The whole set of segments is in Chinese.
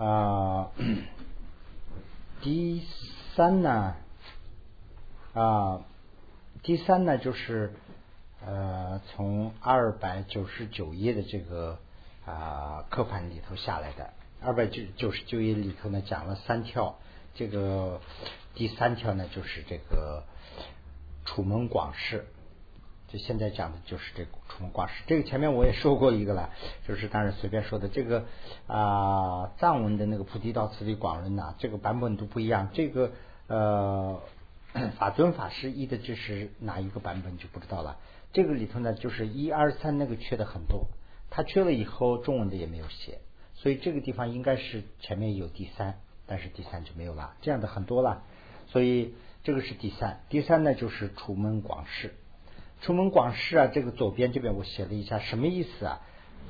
啊，第三呢，啊，第三呢就是呃，从二百九十九页的这个啊课盘里头下来的，二百九九十九页里头呢讲了三条，这个第三条呢就是这个楚门广释。就现在讲的就是这个楚门广释，这个前面我也说过一个了，就是当然随便说的。这个啊藏文的那个菩提道次第广论呐，这个版本都不一样。这个呃 法尊法师译的这是哪一个版本就不知道了。这个里头呢，就是一二三那个缺的很多，他缺了以后中文的也没有写，所以这个地方应该是前面有第三，但是第三就没有了，这样的很多了。所以这个是第三，第三呢就是楚门广释。出门广释啊，这个左边这边我写了一下，什么意思啊？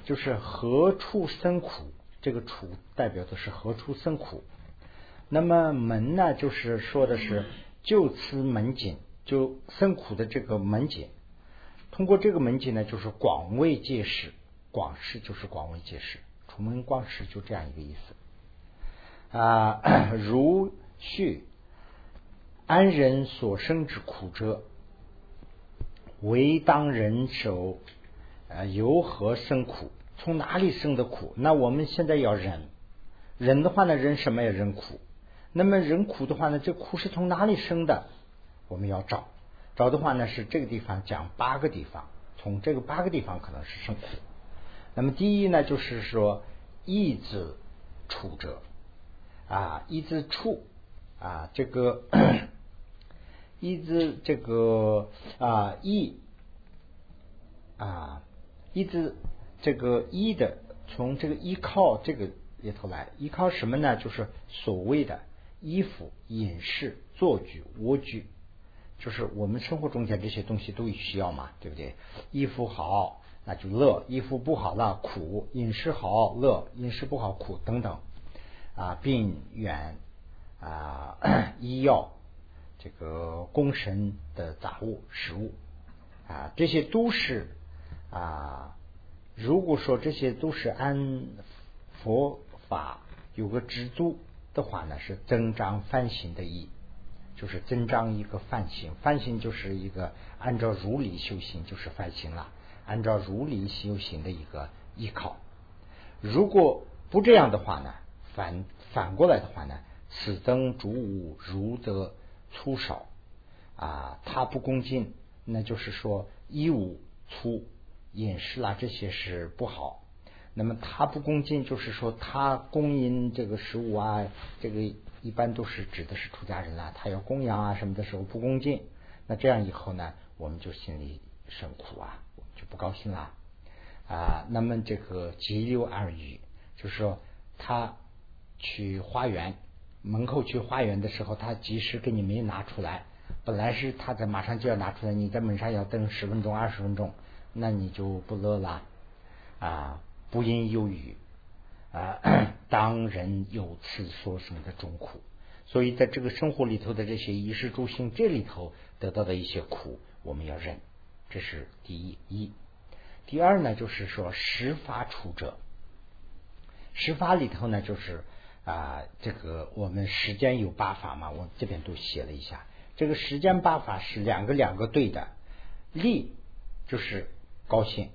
就是何处生苦，这个处代表的是何处生苦。那么门呢，就是说的是就此门景，就生苦的这个门景。通过这个门景呢，就是广为揭示，广释就是广为揭示，出门广释就这样一个意思啊。如序安人所生之苦者。为当人手，呃，由何生苦？从哪里生的苦？那我们现在要忍，忍的话呢，忍什么呀？忍苦。那么忍苦的话呢，这苦是从哪里生的？我们要找，找的话呢，是这个地方讲八个地方，从这个八个地方可能是生苦。那么第一呢，就是说意志处者啊，意志处啊，这个。一字这个啊一啊一字这个一的从这个依靠这个里头来依靠什么呢？就是所谓的衣服、饮食、坐具、卧具，就是我们生活中间这些东西都需要嘛，对不对？衣服好那就乐，衣服不好那苦；饮食好乐，饮食不好苦等等啊，病远啊 医药。这个功神的杂物、食物啊，这些都是啊。如果说这些都是按佛法有个知足的话呢，是增长梵行的意，就是增长一个梵行。梵行就是一个按照如理修行，就是梵行了。按照如理修行的一个依靠。如果不这样的话呢，反反过来的话呢，此增主物如则。粗少啊，他不恭敬，那就是说衣物粗，饮食啦这些是不好。那么他不恭敬，就是说他供应这个食物啊，这个一般都是指的是出家人啦，他要供养啊什么的时候不恭敬，那这样以后呢，我们就心里生苦啊，就不高兴啦啊。那么这个急流而语，就是说他去花园。门口去花园的时候，他及时给你没拿出来。本来是他在马上就要拿出来，你在门上要等十分钟、二十分钟，那你就不乐了啊！不因有余啊，当人有此所生的种苦。所以在这个生活里头的这些衣食住行这里头得到的一些苦，我们要忍。这是第一一。第二呢，就是说十法处者，十法里头呢，就是。啊，这个我们时间有八法嘛，我这边都写了一下。这个时间八法是两个两个对的，利就是高兴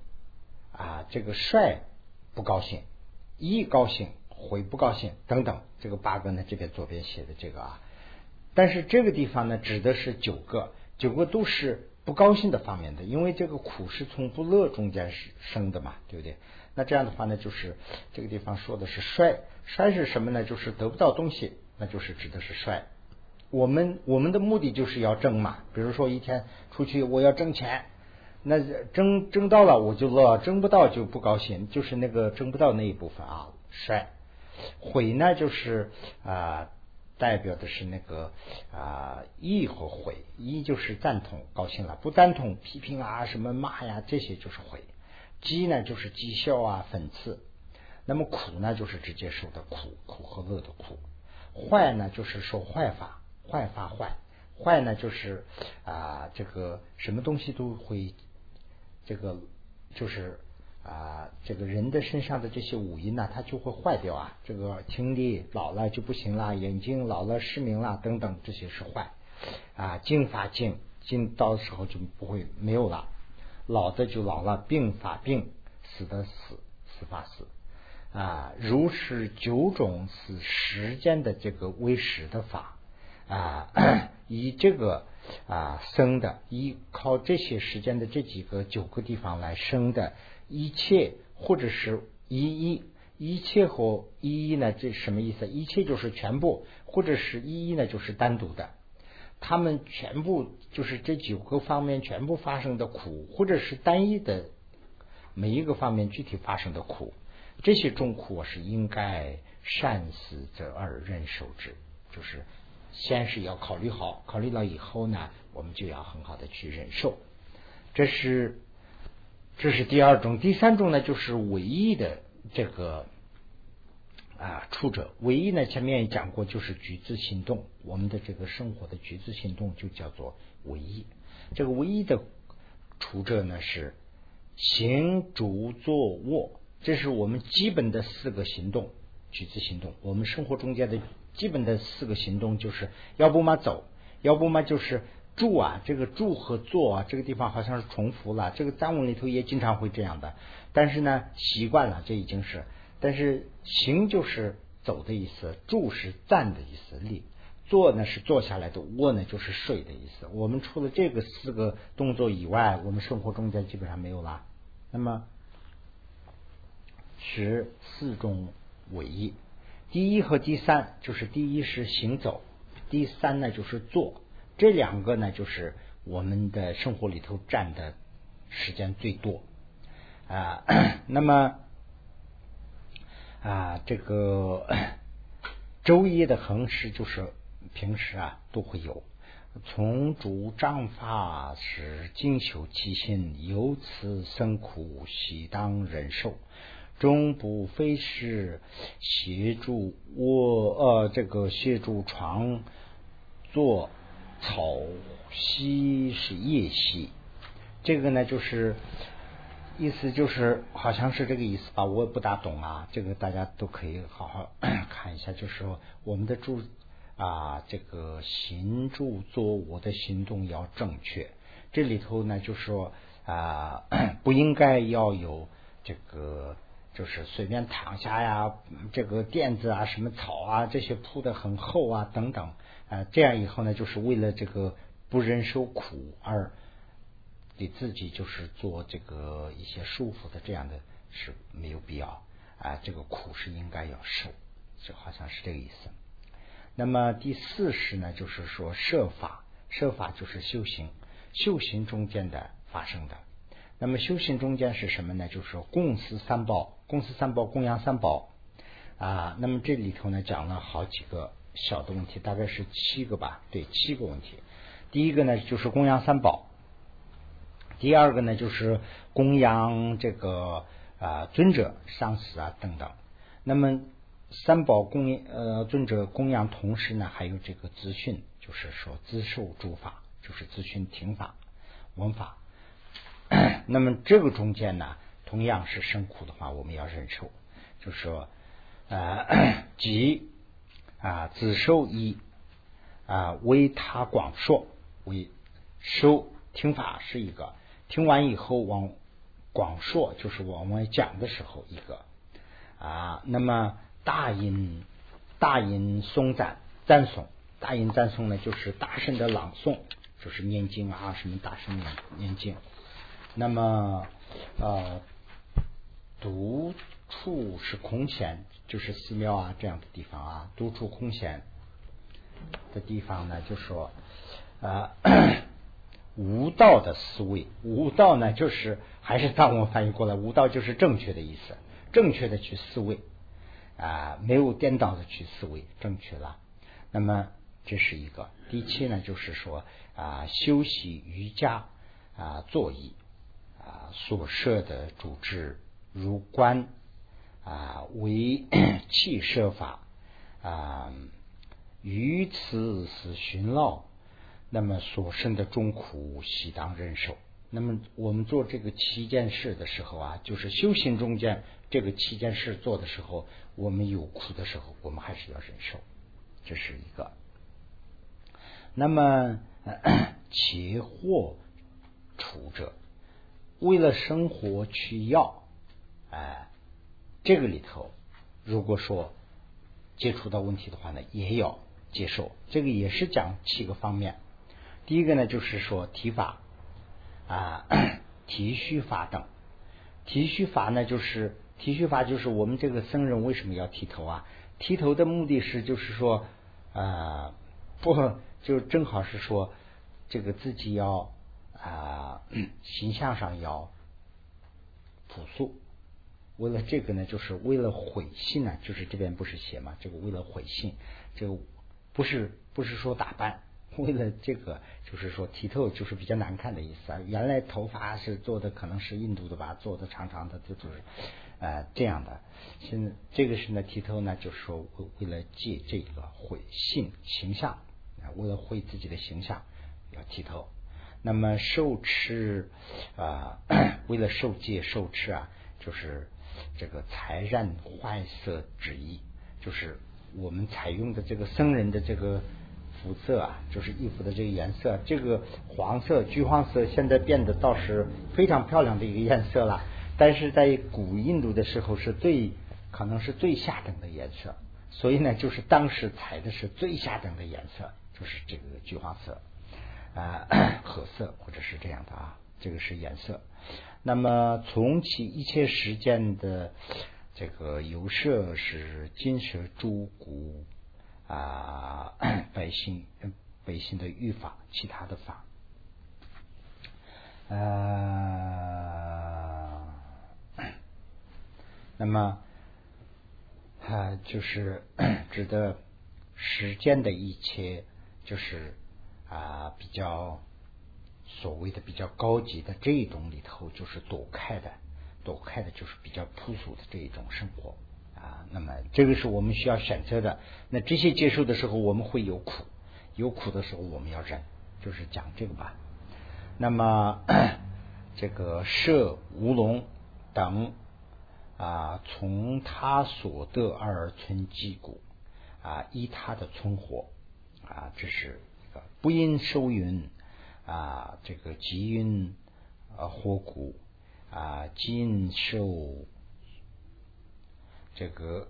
啊，这个帅不高兴，一高兴悔不高兴等等，这个八个呢这边左边写的这个啊，但是这个地方呢指的是九个，九个都是不高兴的方面的，因为这个苦是从不乐中间是生的嘛，对不对？那这样的话呢，就是这个地方说的是衰。衰是什么呢？就是得不到东西，那就是指的是衰。我们我们的目的就是要挣嘛。比如说一天出去，我要挣钱，那挣挣到了我就乐，挣不到就不高兴，就是那个挣不到那一部分啊。衰悔呢，就是啊，代表的是那个啊，意和悔。意就是赞同高兴了，不赞同批评啊，什么骂呀，这些就是悔。讥呢，就是讥笑啊，讽刺。那么苦呢，就是直接受的苦，苦和乐的苦；坏呢，就是受坏法，坏法坏；坏呢，就是啊，这个什么东西都会，这个就是啊，这个人的身上的这些五阴呢，它就会坏掉啊。这个听力老了就不行了，眼睛老了失明了等等，这些是坏啊。精发精，精到时候就不会没有了。老的就老了，病发病，死的死，死发死啊。如是九种是时间的这个为时的法啊，以这个啊生的，依靠这些时间的这几个九个地方来生的。一切或者是一一一切和一一呢？这什么意思？一切就是全部，或者是一一呢？就是单独的。他们全部就是这九个方面全部发生的苦，或者是单一的每一个方面具体发生的苦。这些重苦我是应该善思则而忍受之，就是先是要考虑好，考虑了以后呢，我们就要很好的去忍受。这是。这是第二种，第三种呢，就是唯一的这个啊处者。唯一呢，前面也讲过，就是举止行动，我们的这个生活的举止行动就叫做唯一。这个唯一的处者呢，是行、住、坐、卧，这是我们基本的四个行动，举止行动。我们生活中间的基本的四个行动，就是要不嘛走，要不嘛就是。住啊，这个住和坐啊，这个地方好像是重复了。这个藏文里头也经常会这样的，但是呢，习惯了，这已经是。但是行就是走的意思，住是站的意思，立；坐呢是坐下来的，卧呢就是睡的意思。我们除了这个四个动作以外，我们生活中间基本上没有了。那么是四种唯一，第一和第三就是第一是行走，第三呢就是坐。这两个呢，就是我们的生活里头占的时间最多啊。那么啊，这个 周一的恒时就是平时啊都会有。从主张法时精修其心，由此生苦，喜当忍受。终不非是协助我呃，这个协助床做。草溪是夜溪，这个呢就是意思就是好像是这个意思吧，我也不大懂啊。这个大家都可以好好 看一下，就是说我们的住啊，这个行住坐卧的行动要正确。这里头呢就是说啊，不应该要有这个就是随便躺下呀，这个垫子啊、什么草啊这些铺的很厚啊等等。啊，这样以后呢，就是为了这个不忍受苦而给自己就是做这个一些束缚的，这样的是没有必要啊。这个苦是应该要受，就好像是这个意思。那么第四是呢，就是说设法，设法就是修行，修行中间的发生的。那么修行中间是什么呢？就是说供思三宝，供思三宝，供养三宝啊。那么这里头呢，讲了好几个。小的问题大概是七个吧，对，七个问题。第一个呢就是供养三宝，第二个呢就是供养这个啊尊者、上司啊等等。那么三宝供呃尊者供养同时呢，还有这个资讯，就是说资受诸法，就是资讯听法、闻法。那么这个中间呢，同样是生苦的话，我们要忍受，就是说呃 即。啊，子受一啊，为他广说，为收听法是一个，听完以后往广说，就是往外讲的时候一个啊。那么大音大音松赞赞颂，大音赞颂呢，就是大声的朗诵，就是念经啊，什么大声念念经。那么呃，读处是空闲。就是寺庙啊这样的地方啊，独处空闲的地方呢，就说啊，无道的思维，无道呢就是还是当我翻译过来，无道就是正确的意思，正确的去思维啊，没有颠倒的去思维，正确了。那么这是一个。第七呢，就是说啊，修习瑜伽啊，坐椅啊，所设的主治如观。啊，为 气设法啊，于此是寻劳，那么所生的众苦，悉当忍受。那么我们做这个七件事的时候啊，就是修行中间这个七件事做的时候，我们有苦的时候，我们还是要忍受，这是一个。那么 其祸除者，为了生活去要，哎，这个里头，如果说接触到问题的话呢，也要接受。这个也是讲七个方面。第一个呢，就是说提法。啊，提须法等，提须法呢，就是提须法，就是我们这个僧人为什么要剃头啊？剃头的目的是，就是说，啊，不，就正好是说，这个自己要啊，形象上要朴素。为了这个呢，就是为了毁信呢，就是这边不是写嘛，这个为了毁信，这个不是不是说打扮。为了这个，就是说剃头就是比较难看的意思啊。原来头发是做的，可能是印度的吧，做的长长的，就就是呃这样的。现在这个是呢，剃头呢，就是说为为了借这个毁信形象，为了毁自己的形象要剃头。那么受持啊，为了受戒受持啊，就是这个才染坏色之意，就是我们采用的这个僧人的这个。肤色啊，就是衣服的这个颜色，这个黄色、橘黄色，现在变得倒是非常漂亮的一个颜色了。但是在古印度的时候，是最可能是最下等的颜色。所以呢，就是当时采的是最下等的颜色，就是这个橘黄色啊，褐色或者是这样的啊，这个是颜色。那么从其一切时间的这个有色是金色、珠骨。啊，百姓百姓的欲法，其他的法，呃，那么啊，就是 指的时间的一切，就是啊，比较所谓的比较高级的这一种里头，就是躲开的，躲开的就是比较朴素的这一种生活。啊，那么这个是我们需要选择的。那这些接受的时候，我们会有苦，有苦的时候我们要忍，就是讲这个吧。那么 这个舍无龙等啊，从他所得而存积谷啊，依他的存活啊，这是一个不因收云啊，这个积云啊火谷啊，尽受。这个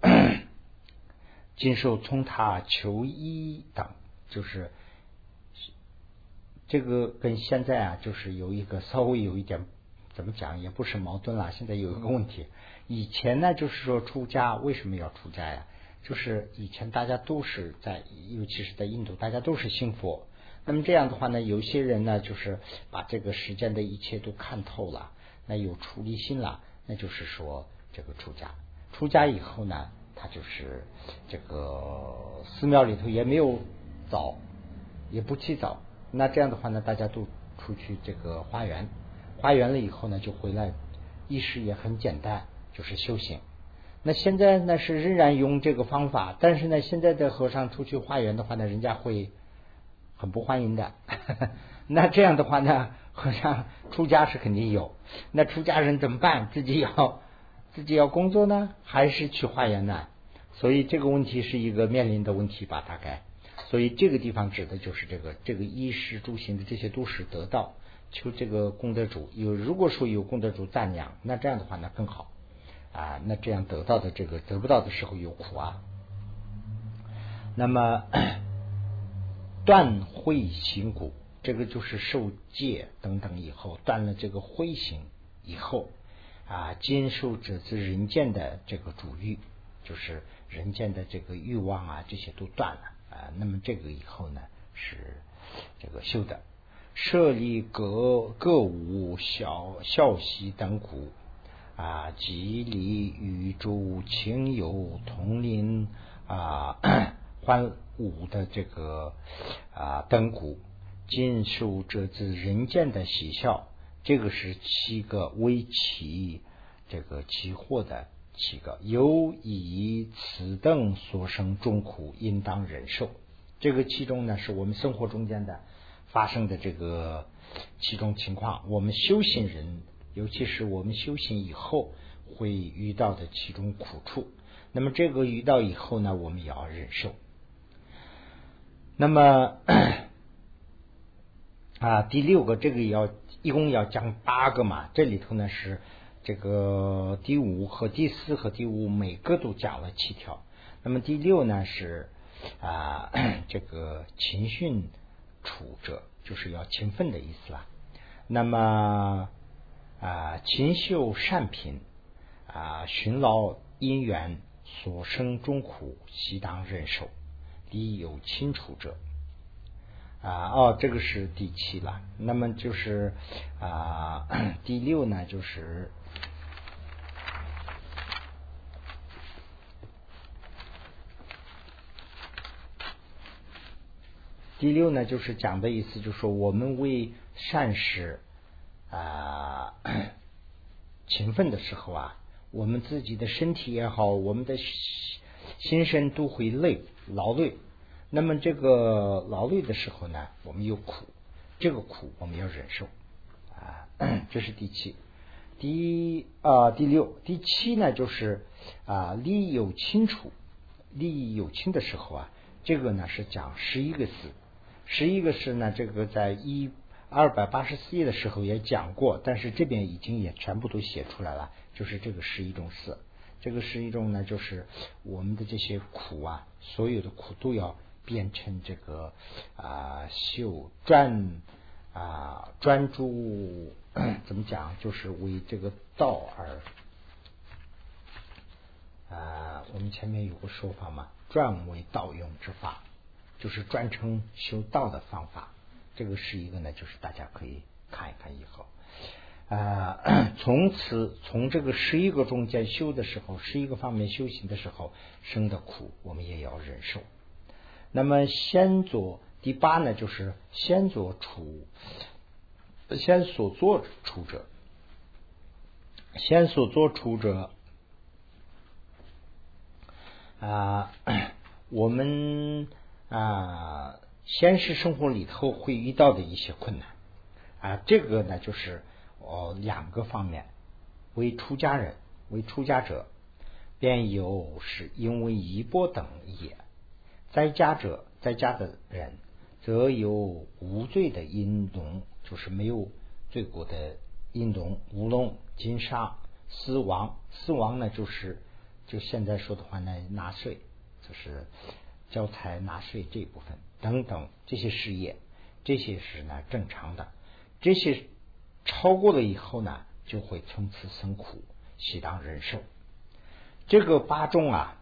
经受从他求医等，就是这个跟现在啊，就是有一个稍微有一点怎么讲，也不是矛盾了。现在有一个问题，以前呢，就是说出家为什么要出家呀？就是以前大家都是在，尤其是在印度，大家都是信佛。那么这样的话呢，有些人呢，就是把这个世间的一切都看透了，那有出离心了，那就是说这个出家。出家以后呢，他就是这个寺庙里头也没有澡，也不洗澡。那这样的话呢，大家都出去这个花园，花园了以后呢，就回来，意识也很简单，就是修行。那现在呢是仍然用这个方法，但是呢，现在的和尚出去花园的话呢，人家会很不欢迎的。那这样的话呢，和尚出家是肯定有，那出家人怎么办？自己要。自己要工作呢，还是去化缘呢？所以这个问题是一个面临的问题吧，大概。所以这个地方指的就是这个这个衣食住行的这些都是得到，求这个功德主有，如果说有功德主赞扬，那这样的话呢更好啊。那这样得到的这个得不到的时候有苦啊。那么断慧行骨，这个就是受戒等等以后断了这个慧行以后。啊，坚受者自人间的这个主欲，就是人间的这个欲望啊，这些都断了啊。那么这个以后呢，是这个修的设立各各无小孝息等苦啊，吉利宇宙亲友同林啊，欢舞的这个啊灯鼓，尽受这自人间的喜笑。这个是七个为其这个其祸的七个，由以此等所生众苦，应当忍受。这个其中呢，是我们生活中间的发生的这个其中情况，我们修行人，尤其是我们修行以后会遇到的其中苦处。那么这个遇到以后呢，我们也要忍受。那么 啊，第六个这个要一共要讲八个嘛，这里头呢是这个第五和第四和第五每个都讲了七条。那么第六呢是啊 这个勤训处者，就是要勤奋的意思啦。那么啊勤修善品啊寻劳因缘所生中苦，悉当忍受。第有清楚者啊，哦，这个是第七了。那么就是啊，第六呢，就是第六呢，就是讲的意思，就是说我们为善事啊 勤奋的时候啊，我们自己的身体也好，我们的。心身都会累劳累，那么这个劳累的时候呢，我们有苦，这个苦我们要忍受啊。这是第七，第啊第六，第七呢就是啊利益有清楚，利益有清的时候啊，这个呢是讲十一个字，十一个字呢，这个在一二百八十四页的时候也讲过，但是这边已经也全部都写出来了，就是这个十一种字。这个是一种呢，就是我们的这些苦啊，所有的苦都要变成这个啊修专啊专注，怎么讲？就是为这个道而啊，我们前面有个说法嘛，专为道用之法，就是专称修道的方法。这个是一个呢，就是大家可以看一看以后。啊，从此从这个十一个中间修的时候，十一个方面修行的时候生的苦，我们也要忍受。那么先做第八呢，就是先做处，先所做处者，先所做处者啊，我们啊，现实生活里头会遇到的一些困难啊，这个呢就是。哦，两个方面，为出家人，为出家者，便有是因为衣钵等也；在家者，在家的人，则有无罪的因农，就是没有罪过的因农，无农金沙死亡，死亡呢，就是就现在说的话呢，纳税，就是交财纳税这部分等等这些事业，这些是呢正常的，这些。超过了以后呢，就会从此生苦，悉当忍受。这个八种啊，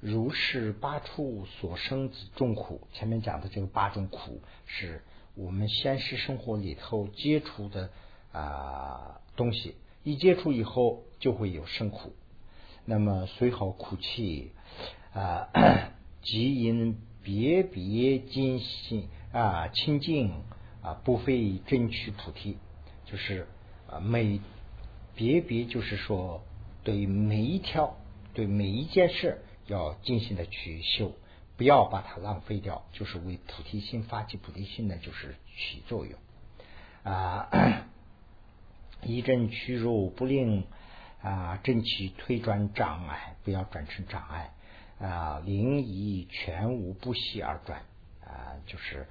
如是八处所生之众苦。前面讲的这个八种苦，是我们现实生活里头接触的啊东西，一接触以后就会有生苦。那么随好苦气啊，即因别别精心啊清净啊，不费争取菩提。就是啊，每别别就是说，对每一条，对每一件事，要精心的去修，不要把它浪费掉。就是为菩提心发起菩提心呢，就是起作用啊。一阵屈辱不令啊，正气推转障碍，不要转成障碍啊。灵以全无不息而转啊，就是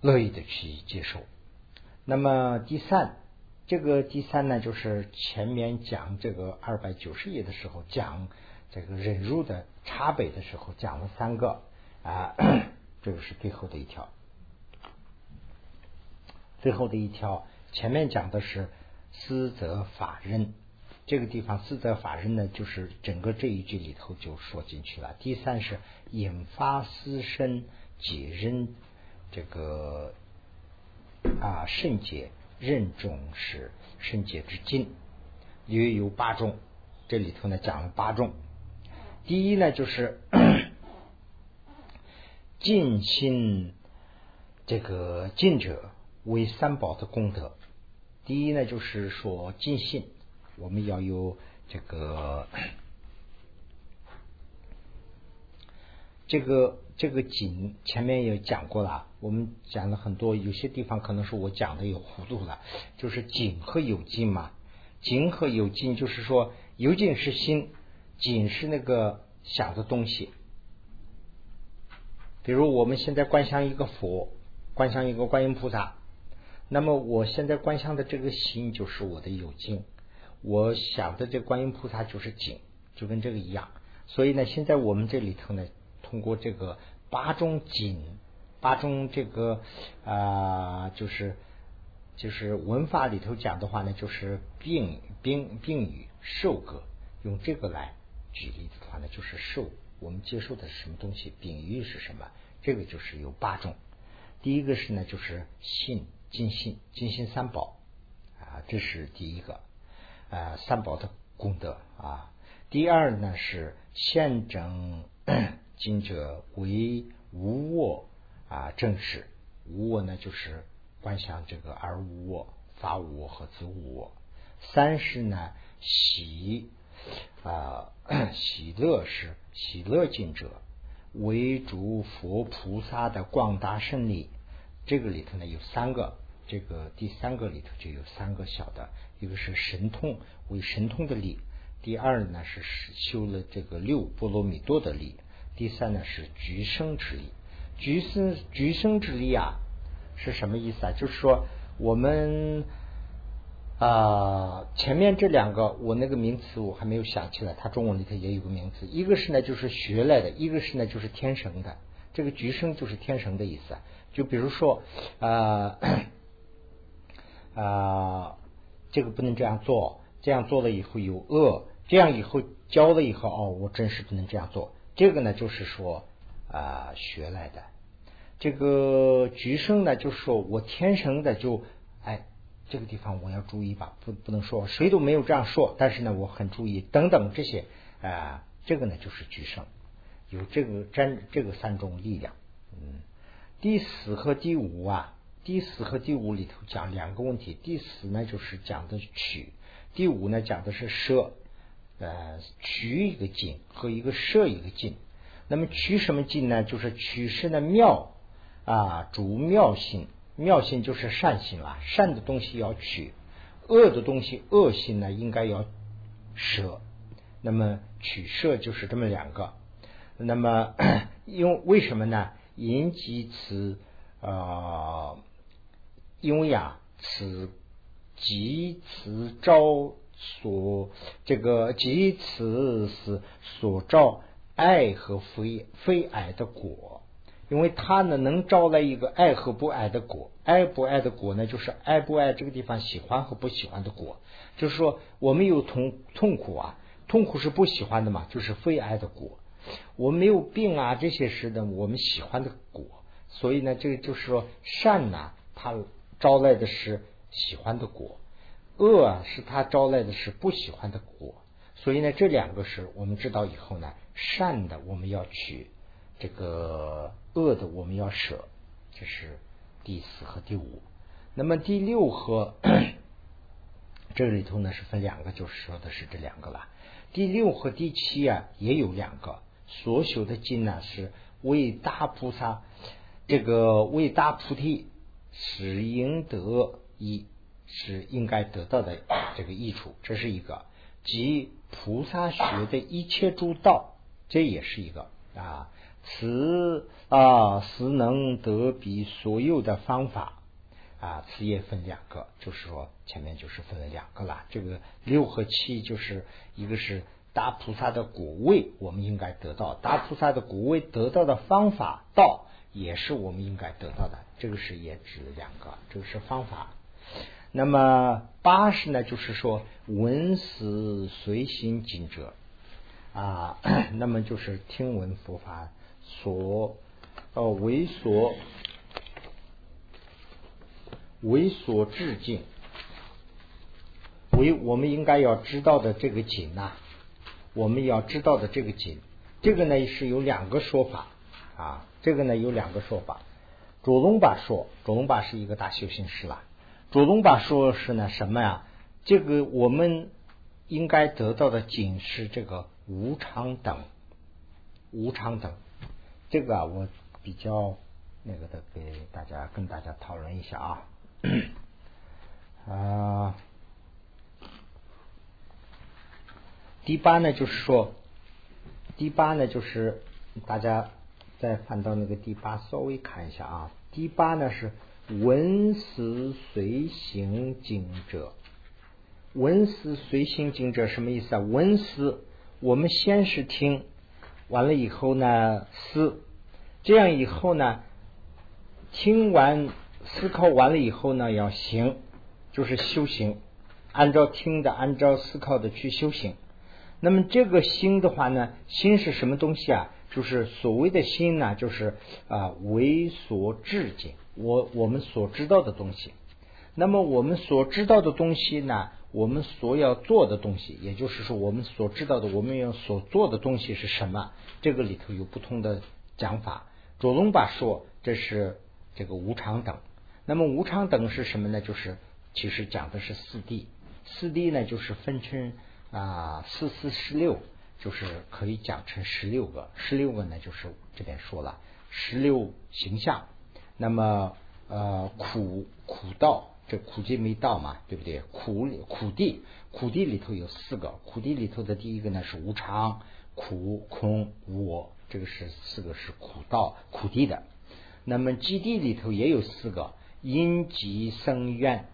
乐意的去接受。那么第三，这个第三呢，就是前面讲这个二百九十页的时候讲这个忍辱的差别的时候讲了三个啊，这个是最后的一条，最后的一条前面讲的是私则法人，这个地方私则法人呢，就是整个这一句里头就说进去了。第三是引发私生解人这个。啊，圣洁任重是圣洁之境，约有八种。这里头呢讲了八种。第一呢就是 尽心这个尽者为三宝的功德。第一呢就是说尽信，我们要有这个这个这个景前面也讲过了，我们讲了很多，有些地方可能是我讲的有糊涂了，就是景和有境嘛，景和有境就是说有境是心，景是那个想的东西。比如我们现在观想一个佛，观想一个观音菩萨，那么我现在观想的这个心就是我的有境，我想的这观音菩萨就是景，就跟这个一样。所以呢，现在我们这里头呢，通过这个八种景，八种这个啊，就是就是文法里头讲的话呢，就是病病病语受格，用这个来举例子的话呢，就是受。我们接受的是什么东西？比喻是什么？这个就是有八种。第一个是呢，就是信，尽信，尽信三宝啊，这是第一个啊，三宝的功德啊。第二呢是现整今者为无我啊，正是无我呢，就是观想这个而无我、法无我和子无我。三是呢喜。啊，喜乐是喜乐尽者，为诸佛菩萨的广大胜利。这个里头呢有三个，这个第三个里头就有三个小的，一个是神通为神通的力，第二呢是修了这个六波罗蜜多的力，第三呢是橘生之力。橘生橘生之力啊，是什么意思啊？就是说我们。啊，前面这两个我那个名词我还没有想起来，它中文里头也有个名词，一个是呢就是学来的，一个是呢就是天生的。这个橘生就是天生的意思。就比如说啊啊，这个不能这样做，这样做了以后有恶，这样以后教了以后哦，我真是不能这样做。这个呢就是说啊学来的。这个橘生呢就是说我天生的就哎。这个地方我要注意吧，不不能说谁都没有这样说，但是呢，我很注意等等这些啊，这个呢就是举胜，有这个真这个三种力量。嗯，第四和第五啊，第四和第五里头讲两个问题，第四呢就是讲的取，第五呢讲的是舍，呃，取一个境和一个舍一个境。那么取什么境呢？就是取是呢妙啊，主妙性。妙性就是善性了，善的东西要取，恶的东西恶心呢应该要舍。那么取舍就是这么两个。那么因为为什么呢？因及此啊，因为啊，此即此招所这个即此是所招爱和非非爱的果。因为它呢，能招来一个爱和不爱的果，爱不爱的果呢，就是爱不爱这个地方喜欢和不喜欢的果。就是说，我们有痛痛苦啊，痛苦是不喜欢的嘛，就是非爱的果。我们没有病啊，这些是呢我们喜欢的果。所以呢，这个就是说，善呢，它招来的是喜欢的果；恶啊，是他招来的是不喜欢的果。所以呢，这两个是我们知道以后呢，善的我们要取。这个恶的我们要舍，这是第四和第五。那么第六和 这里头呢是分两个，就是说的是这两个了。第六和第七啊也有两个。所修的经呢是为大菩萨，这个为大菩提是应得一，是应该得到的这个益处，这是一个。即菩萨学的一切诸道，这也是一个啊。此啊，是能得彼所有的方法啊，此也分两个，就是说前面就是分了两个了。这个六和七就是一个是大菩萨的果位，我们应该得到大菩萨的果位得到的方法道，也是我们应该得到的。这个是也指两个，这个是方法。那么八十呢，就是说闻思随心经者啊，那么就是听闻佛法。所呃为所为所致敬，为我们应该要知道的这个景呐，我们要知道的这个景，这个呢是有两个说法啊，这个呢有两个说法。主龙巴说，主龙巴是一个大修行师了。主龙巴说是呢什么呀？这个我们应该得到的仅是这个无常等，无常等。这个啊，我比较那个的，给大家跟大家讨论一下啊。啊，第八呢，就是说，第八呢，就是大家再翻到那个第八，稍微看一下啊。第八呢是闻思随行经者，闻思随行经者什么意思啊？闻思我们先是听，完了以后呢思，这样以后呢，听完思考完了以后呢要行。就是修行，按照听的，按照思考的去修行。那么这个心的话呢，心是什么东西啊？就是所谓的心呢，就是啊为所至境，我我们所知道的东西。那么我们所知道的东西呢，我们所要做的东西，也就是说我们所知道的，我们要所做的东西是什么？这个里头有不同的讲法。左龙巴说这是这个无常等。那么无常等是什么呢？就是其实讲的是四谛，四谛呢就是分成啊四四十六，就是可以讲成十六个，十六个呢就是这边说了十六形象。那么呃苦苦道，这苦尽没道嘛，对不对？苦苦地苦地里头有四个，苦地里头的第一个呢是无常、苦、空、我，这个是四个是苦道苦地的。那么基地里头也有四个，因集生怨。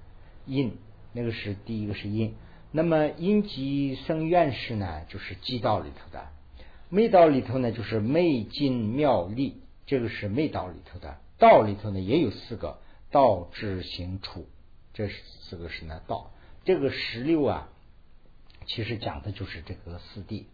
因那个是第一个是因，那么因即生怨是呢，就是基道里头的；昧道里头呢，就是昧尽妙力，这个是昧道里头的。道里头呢也有四个，道智行处，这四个是呢道。这个十六啊，其实讲的就是这个四谛。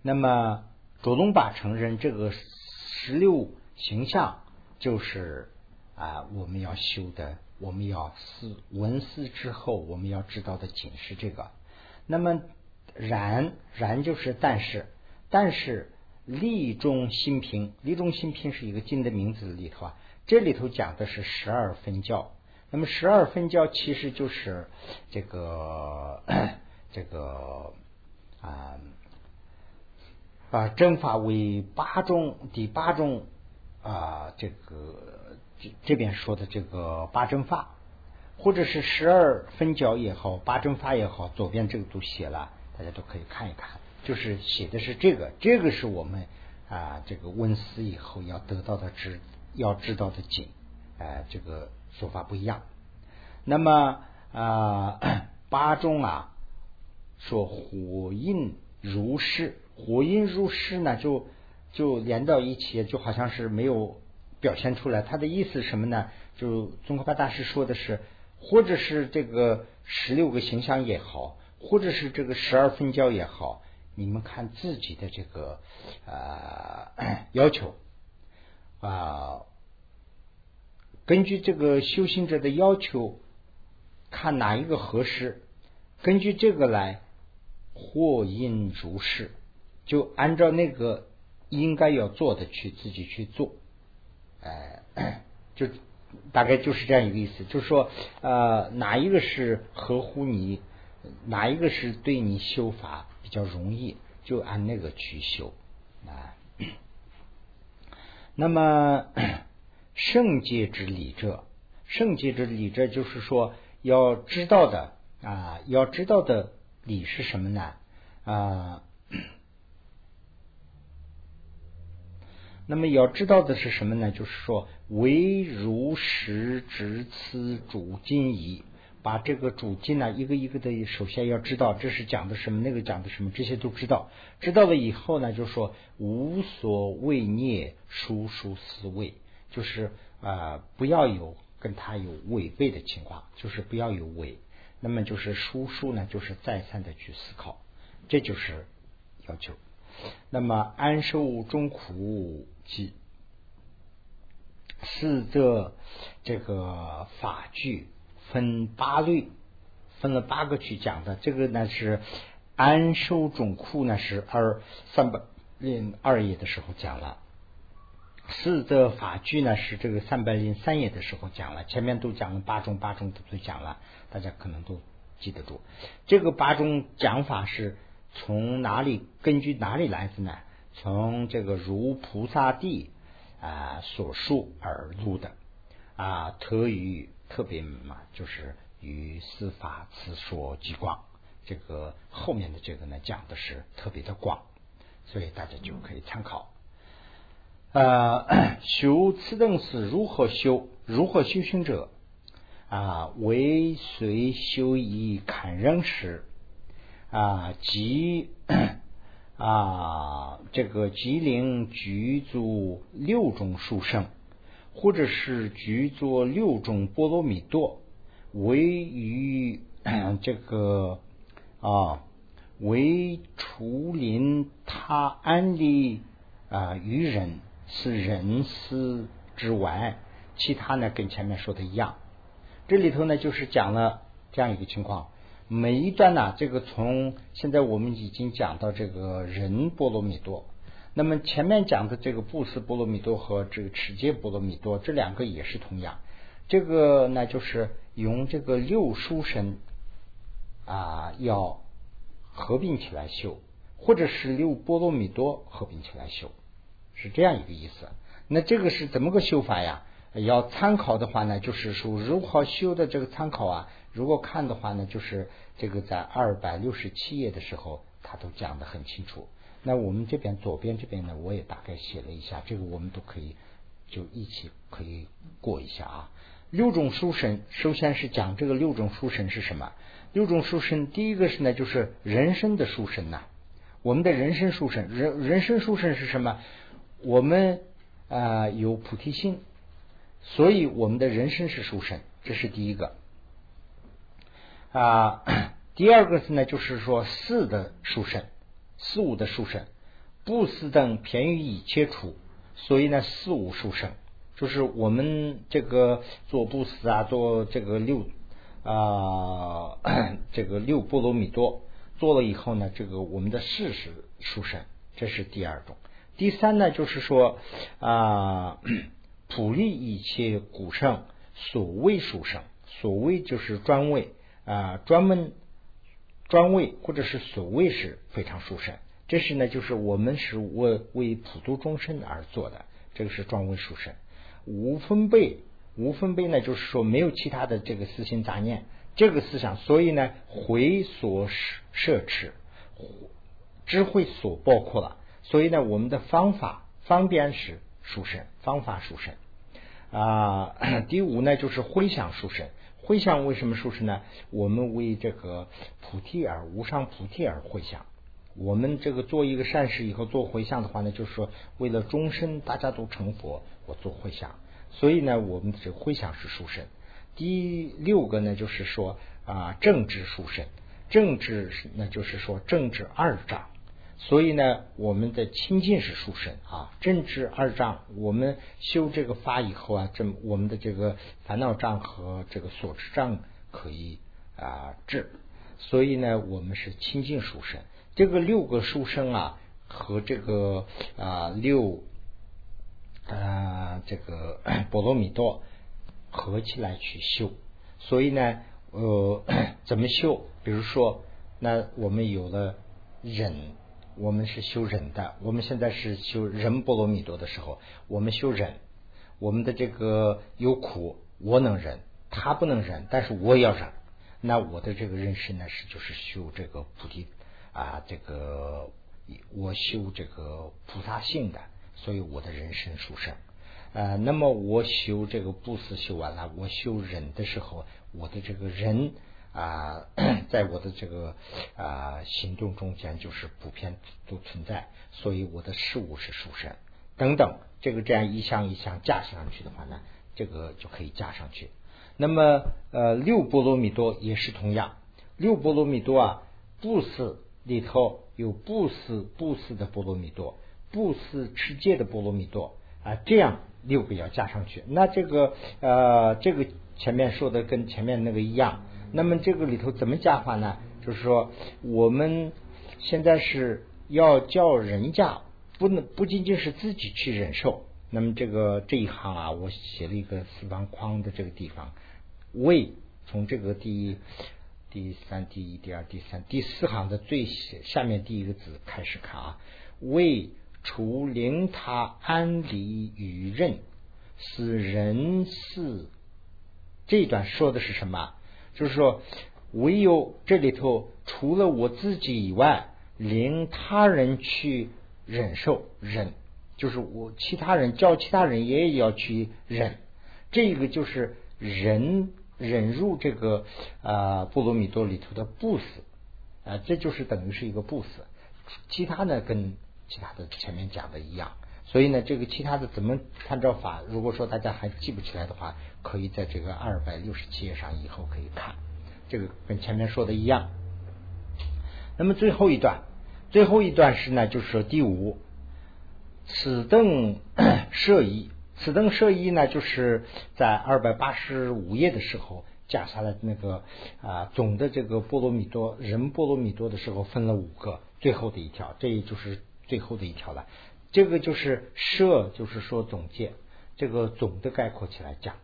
那么主动把承认这个十六形象，就是啊我们要修的。我们要思闻思之后，我们要知道的仅是这个。那么然然就是但是，但是力中心平，力中心平是一个经的名字里头啊。这里头讲的是十二分教。那么十二分教其实就是这个 这个啊把正法为八种，第八种啊这个。这这边说的这个八正法，或者是十二分教也好，八正法也好，左边这个都写了，大家都可以看一看。就是写的是这个，这个是我们啊这个问思以后要得到的知，要知道的紧，哎，这个说法不一样。那么啊 八中啊说火印如是，火印如是呢，就就连到一起，就好像是没有。表现出来，他的意思什么呢？就宗喀巴大师说的是，或者是这个十六个形象也好，或者是这个十二分教也好，你们看自己的这个啊 要求啊，根据这个修行者的要求，看哪一个合适，根据这个来或因如是，就按照那个应该要做的去自己去做。哎，就大概就是这样一个意思，就是说，呃，哪一个是合乎你，哪一个是对你修法比较容易，就按那个去修啊。那么 圣洁之理者，圣洁之理者，就是说要知道的啊，要知道的理是什么呢？啊。那么要知道的是什么呢？就是说，唯如实执此主经义，把这个主经呢，一个一个的，首先要知道这是讲的什么，那个讲的什么，这些都知道。知道了以后呢，就说无所谓孽，疏疏思维，就是啊，不要有跟他有违背的情况，就是不要有违。那么就是疏疏呢，就是再三的去思考，这就是要求。那么安受众苦。即四则这个法句分八类，分了八个去讲的。这个呢是安受种库呢是二三百零二页的时候讲了。四则法句呢是这个三百零三页的时候讲了。前面都讲了八种，八种都讲了，大家可能都记得住。这个八种讲法是从哪里根据哪里来的呢？从这个如菩萨地啊所述而录的啊，特于特别嘛，就是与司法辞说极广。这个后面的这个呢，讲的是特别的广，所以大家就可以参考。呃，修此等是如何修？如何修行者啊？为随修以看人时啊，即啊这个吉灵具足六种殊胜，或者是具足六种波罗蜜多，为于这个。啊，为除临他安利啊于人是人事之外，其他呢跟前面说的一样。这里头呢就是讲了这样一个情况。每一段呢，这个从现在我们已经讲到这个人波罗蜜多，那么前面讲的这个布施波罗蜜多和这个持戒波罗蜜多，这两个也是同样。这个呢就是用这个六书神。啊，要合并起来修，或者是六波罗蜜多合并起来修，是这样一个意思。那这个是怎么个修法呀？要参考的话呢，就是说如何修的这个参考啊。如果看的话呢，就是这个在二百六十七页的时候，他都讲的很清楚。那我们这边左边这边呢，我也大概写了一下，这个我们都可以就一起可以过一下啊。六种书生，首先是讲这个六种书生是什么？六种书生，第一个是呢，就是人生的书生呐。我们的人生书生，人人生书生是什么？我们啊有菩提心，所以我们的人生是书生，这是第一个。啊，第二个是呢，就是说四的书生，四五的书生，不思等偏于一切除，所以呢四五书生，就是我们这个做布施啊，做这个六。啊，这个六波罗蜜多做了以后呢，这个我们的事实书生，这是第二种。第三呢，就是说啊，普利一切古圣所谓殊胜，所谓就是专为啊，专门专为或者是所谓是非常殊胜。这是呢，就是我们是为为普度众生而做的，这个是专为殊胜，无分贝。无分贝呢，就是说没有其他的这个私心杂念，这个思想，所以呢，回所摄持，智慧所包括了，所以呢，我们的方法方便是殊胜，方法殊胜啊。第五呢，就是回想殊胜，回向为什么殊胜呢？我们为这个菩提而无上菩提而回向，我们这个做一个善事以后做回向的话呢，就是说为了终身大家都成佛，我做回向。所以呢，我们这个回向是殊胜。第六个呢，就是说啊，政治殊胜。政治，那就是说政治二障。所以呢，我们的清净是殊胜啊。政治二障，我们修这个法以后啊，这我们的这个烦恼障和这个所知障可以啊治。所以呢，我们是清净殊胜。这个六个殊胜啊，和这个啊六。啊，这个 波罗蜜多合起来去修，所以呢，呃，怎么修？比如说，那我们有了忍，我们是修忍的。我们现在是修忍波罗蜜多的时候，我们修忍，我们的这个有苦，我能忍，他不能忍，但是我也要忍。那我的这个人生呢，是就是修这个菩提啊，这个我修这个菩萨性的。所以我的人生殊胜，呃，那么我修这个布施修完了，我修忍的时候，我的这个人啊，在我的这个啊行动中间就是普遍都存在，所以我的事物是殊胜等等，这个这样一项一项加上去的话呢，这个就可以加上去。那么呃，六波罗蜜多也是同样，六波罗蜜多啊，布施里头有布施布施的波罗蜜多。布施持戒的波罗蜜多啊，这样六个要加上去。那这个呃，这个前面说的跟前面那个一样。那么这个里头怎么加法呢？就是说，我们现在是要叫人家不能不仅仅是自己去忍受。那么这个这一行啊，我写了一个四方框的这个地方，为从这个第一第三、第一、第二、第三、第四行的最下面第一个字开始看啊，为。除令他安离于人，使人事。这一段说的是什么？就是说，唯有这里头除了我自己以外，令他人去忍受忍，就是我其他人叫其他人也要去忍。这个就是忍忍入这个啊波罗蜜多里头的不死啊，这就是等于是一个不死。其他呢跟其他的前面讲的一样，所以呢这个其他的怎么参照法？如果说大家还记不起来的话，可以在这个二百六十七页上以后可以看，这个跟前面说的一样。那么最后一段，最后一段是呢，就是第五，此等 摄一。此等摄一呢，就是在二百八十五页的时候加上了那个啊总的这个波罗蜜多人波罗蜜多的时候分了五个，最后的一条，这也就是最后的一条了。这个就是摄，就是说总结，这个总的概括起来讲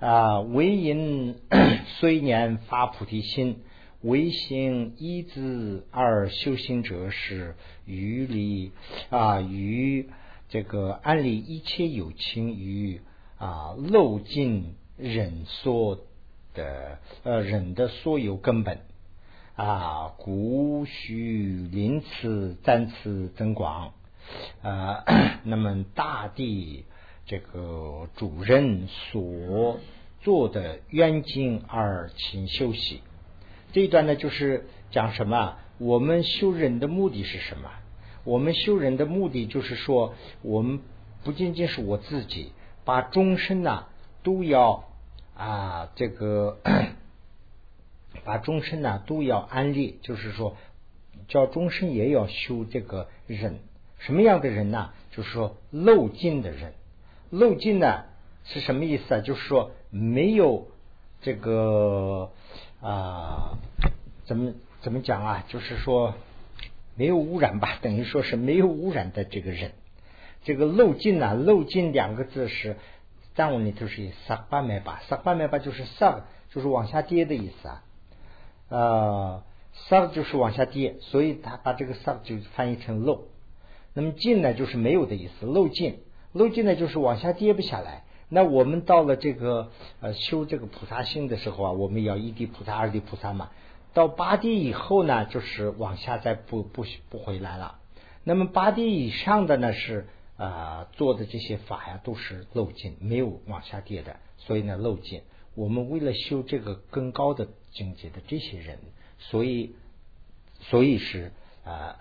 啊，唯因 虽年发菩提心，唯行一字而修行者是于理啊于。这个安利一切有情于啊漏尽忍缩的呃忍的所有根本啊故须临此暂此增广啊 那么大地这个主人所做的远近而勤修习这一段呢就是讲什么？我们修忍的目的是什么？我们修人的目的就是说，我们不仅仅是我自己，把终身呐都要啊这个，把终身呐都要安利，就是说叫终身也要修这个忍。什么样的人呢？就是说漏尽的人。漏尽呢是什么意思啊？就是说没有这个啊怎么怎么讲啊？就是说。没有污染吧，等于说是没有污染的这个人。这个漏尽呢，漏尽两个字是藏文里头是撒巴麦巴，撒巴麦巴就是撒，就是往下跌的意思啊。呃，撒就是往下跌，所以他把这个撒就翻译成漏。那么尽呢，就是没有的意思，漏尽，漏尽呢就是往下跌不下来。那我们到了这个呃修这个菩萨心的时候啊，我们要一地菩萨、二地菩萨嘛。到八地以后呢，就是往下再不不不回来了。那么八地以上的呢，是啊做的这些法呀，都是漏尽，没有往下跌的。所以呢，漏尽。我们为了修这个更高的境界的这些人，所以所以是啊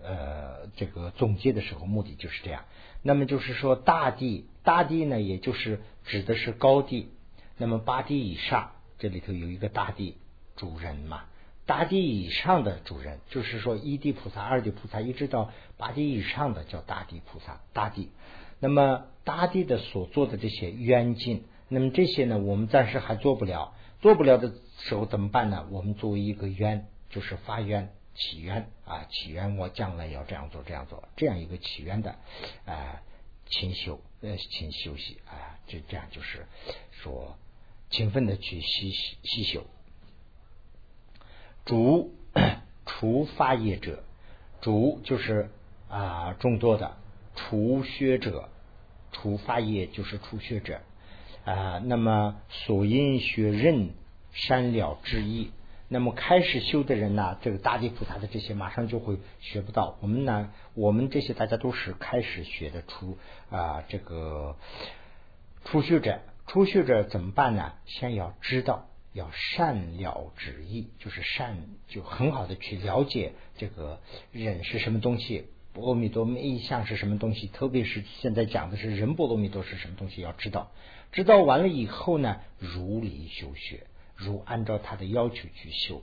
呃 这个总结的时候目的就是这样。那么就是说大地，大地呢，也就是指的是高地。那么八地以上，这里头有一个大地主人嘛。大地以上的主人，就是说一地菩萨、二地菩萨，一直到八地以上的叫大地菩萨。大地，那么大地的所做的这些冤境，那么这些呢，我们暂时还做不了。做不了的时候怎么办呢？我们作为一个冤，就是发冤、起冤啊，起冤，我将来要这样做、这样做，这样一个起冤的啊，勤修呃，勤修习啊，这这样就是说勤奋的去细细修。主除发业者，主就是啊众多的除学者，除发业就是除学者啊。那么所因学任善了之意，那么开始修的人呢，这个大地菩萨的这些马上就会学不到。我们呢，我们这些大家都是开始学的初啊这个初学者，初学者怎么办呢？先要知道。要善了旨意，就是善，就很好的去了解这个忍是什么东西，波罗蜜多每一项是什么东西，特别是现在讲的是人波罗蜜多是什么东西，要知道。知道完了以后呢，如理修学，如按照他的要求去修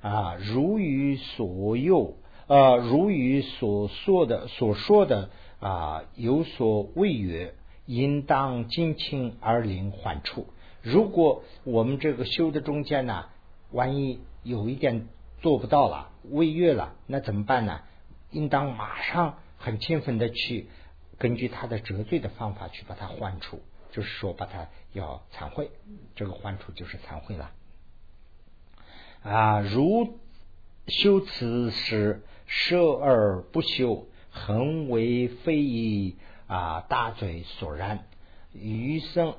啊，如与所有呃，如与所说的所说的啊有所违约，应当尽情而临还处。如果我们这个修的中间呢，万一有一点做不到了，未约了，那怎么办呢？应当马上很勤奋的去根据他的折罪的方法去把它还除，就是说把它要忏悔，这个还除就是忏悔了。啊，如修此时舍而不修，恒为非以啊大罪所然。余生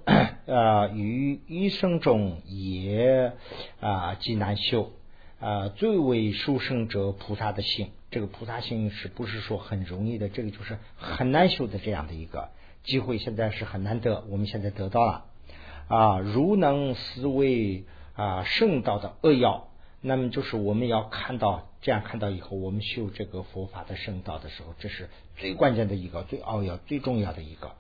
啊 于余生中也啊极难修啊最为殊胜者菩萨的性，这个菩萨性是不是说很容易的？这个就是很难修的这样的一个机会，现在是很难得，我们现在得到了啊，如能思维啊圣道的扼要。那么就是我们要看到这样看到以后，我们修这个佛法的圣道的时候，这是最关键的一个、最奥要、最重要的一个。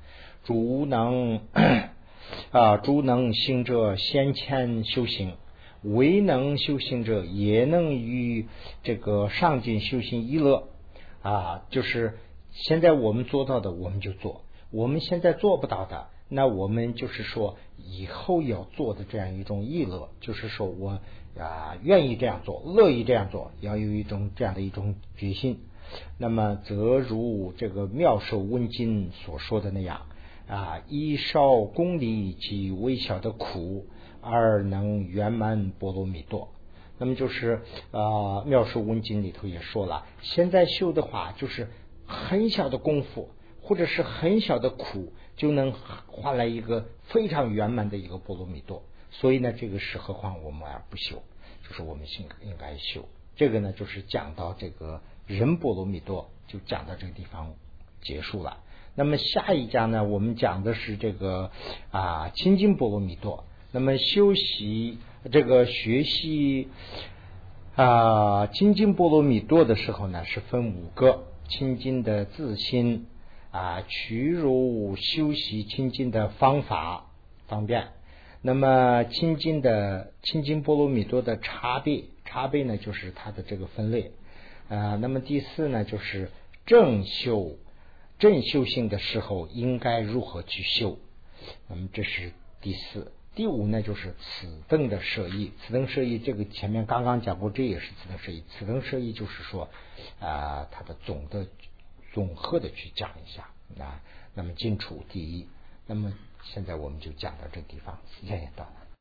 主能 啊，诸能行者先前修行，未能修行者也能与这个上进修行一乐啊。就是现在我们做到的，我们就做；我们现在做不到的，那我们就是说以后要做的这样一种意乐，就是说我。啊，愿意这样做，乐意这样做，要有一种这样的一种决心。那么，则如这个妙寿温经所说的那样啊，一少功利及微小的苦而能圆满波罗蜜多。那么就是啊，妙寿温经里头也说了，现在修的话，就是很小的功夫，或者是很小的苦，就能换来一个非常圆满的一个波罗蜜多。所以呢，这个是何况我们而不修，就是我们应应该修。这个呢，就是讲到这个人波罗蜜多，就讲到这个地方结束了。那么下一讲呢，我们讲的是这个啊清净波罗蜜多。那么修习这个学习啊清净波罗蜜多的时候呢，是分五个清净的自心啊取入修习清净的方法方便。那么清净的清净波罗蜜多的差别，差别呢就是它的这个分类啊。那么第四呢就是正修正修行的时候应该如何去修？那么这是第四。第五呢就是此等的设意，此等设意这个前面刚刚讲过，这也是此等设意。此等设意就是说啊，它的总的综合的去讲一下啊。那么晋楚第一，那么。现在我们就讲到这个地方，时间也到了。